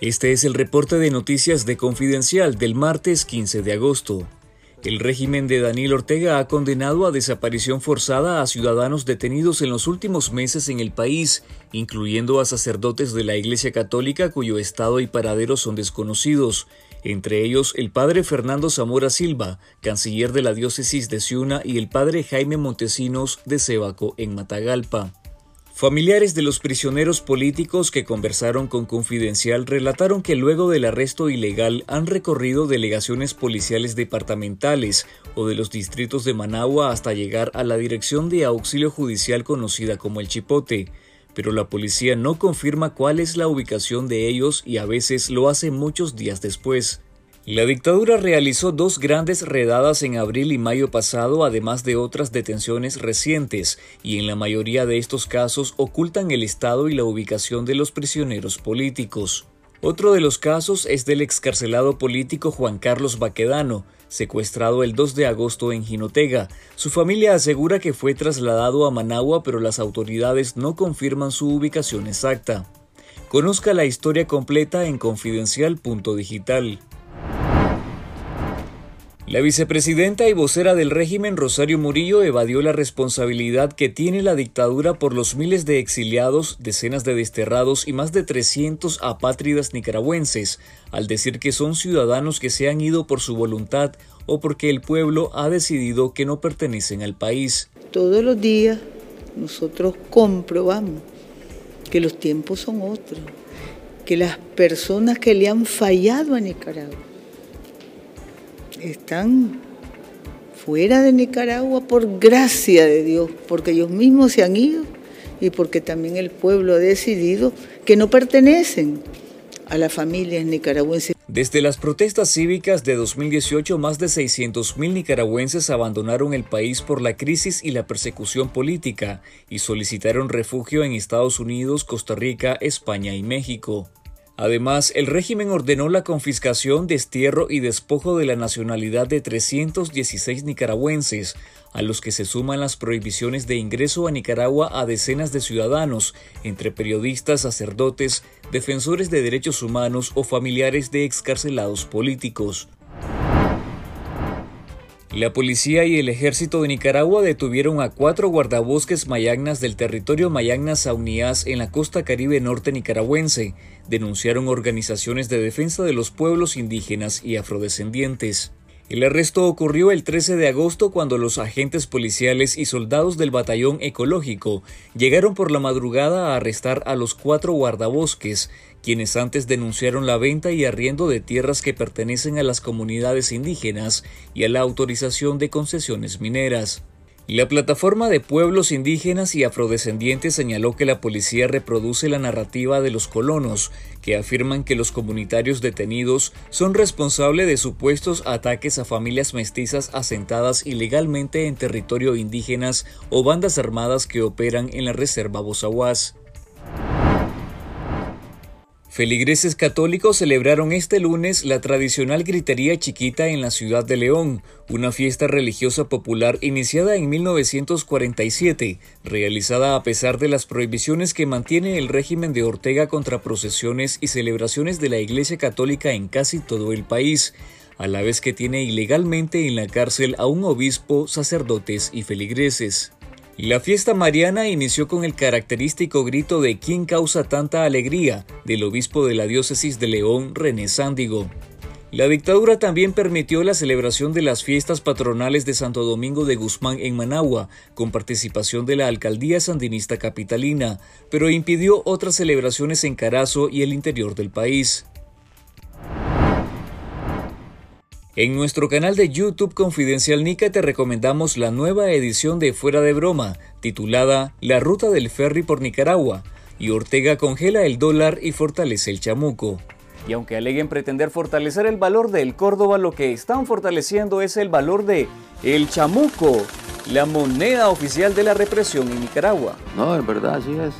Este es el reporte de noticias de Confidencial del martes 15 de agosto. El régimen de Daniel Ortega ha condenado a desaparición forzada a ciudadanos detenidos en los últimos meses en el país, incluyendo a sacerdotes de la Iglesia Católica cuyo estado y paradero son desconocidos, entre ellos el padre Fernando Zamora Silva, canciller de la diócesis de Ciuna, y el padre Jaime Montesinos de Cebaco en Matagalpa. Familiares de los prisioneros políticos que conversaron con Confidencial relataron que luego del arresto ilegal han recorrido delegaciones policiales departamentales o de los distritos de Managua hasta llegar a la dirección de auxilio judicial conocida como el Chipote, pero la policía no confirma cuál es la ubicación de ellos y a veces lo hace muchos días después. La dictadura realizó dos grandes redadas en abril y mayo pasado, además de otras detenciones recientes, y en la mayoría de estos casos ocultan el estado y la ubicación de los prisioneros políticos. Otro de los casos es del excarcelado político Juan Carlos Baquedano, secuestrado el 2 de agosto en Jinotega. Su familia asegura que fue trasladado a Managua, pero las autoridades no confirman su ubicación exacta. Conozca la historia completa en confidencial.digital. La vicepresidenta y vocera del régimen Rosario Murillo evadió la responsabilidad que tiene la dictadura por los miles de exiliados, decenas de desterrados y más de 300 apátridas nicaragüenses, al decir que son ciudadanos que se han ido por su voluntad o porque el pueblo ha decidido que no pertenecen al país. Todos los días nosotros comprobamos que los tiempos son otros, que las personas que le han fallado a Nicaragua están fuera de Nicaragua por gracia de Dios, porque ellos mismos se han ido y porque también el pueblo ha decidido que no pertenecen a las familias nicaragüenses. Desde las protestas cívicas de 2018, más de 600.000 nicaragüenses abandonaron el país por la crisis y la persecución política y solicitaron refugio en Estados Unidos, Costa Rica, España y México. Además, el régimen ordenó la confiscación, destierro y despojo de la nacionalidad de 316 nicaragüenses, a los que se suman las prohibiciones de ingreso a Nicaragua a decenas de ciudadanos, entre periodistas, sacerdotes, defensores de derechos humanos o familiares de excarcelados políticos. La policía y el ejército de Nicaragua detuvieron a cuatro guardabosques mayagnas del territorio Mayagnas Saunías en la costa caribe norte nicaragüense, denunciaron organizaciones de defensa de los pueblos indígenas y afrodescendientes. El arresto ocurrió el 13 de agosto cuando los agentes policiales y soldados del batallón ecológico llegaron por la madrugada a arrestar a los cuatro guardabosques, quienes antes denunciaron la venta y arriendo de tierras que pertenecen a las comunidades indígenas y a la autorización de concesiones mineras. La plataforma de pueblos indígenas y afrodescendientes señaló que la policía reproduce la narrativa de los colonos, que afirman que los comunitarios detenidos son responsables de supuestos ataques a familias mestizas asentadas ilegalmente en territorio indígenas o bandas armadas que operan en la reserva Bozahuas. Feligreses católicos celebraron este lunes la tradicional gritería chiquita en la ciudad de León, una fiesta religiosa popular iniciada en 1947, realizada a pesar de las prohibiciones que mantiene el régimen de Ortega contra procesiones y celebraciones de la Iglesia Católica en casi todo el país, a la vez que tiene ilegalmente en la cárcel a un obispo, sacerdotes y feligreses. La fiesta mariana inició con el característico grito de ¿Quién causa tanta alegría? del obispo de la diócesis de León, René Sándigo. La dictadura también permitió la celebración de las fiestas patronales de Santo Domingo de Guzmán en Managua, con participación de la alcaldía sandinista capitalina, pero impidió otras celebraciones en Carazo y el interior del país. En nuestro canal de YouTube Confidencial Nica te recomendamos la nueva edición de Fuera de Broma, titulada La ruta del ferry por Nicaragua, y Ortega congela el dólar y fortalece el chamuco. Y aunque aleguen pretender fortalecer el valor del Córdoba, lo que están fortaleciendo es el valor de el chamuco, la moneda oficial de la represión en Nicaragua. No, es verdad, así es.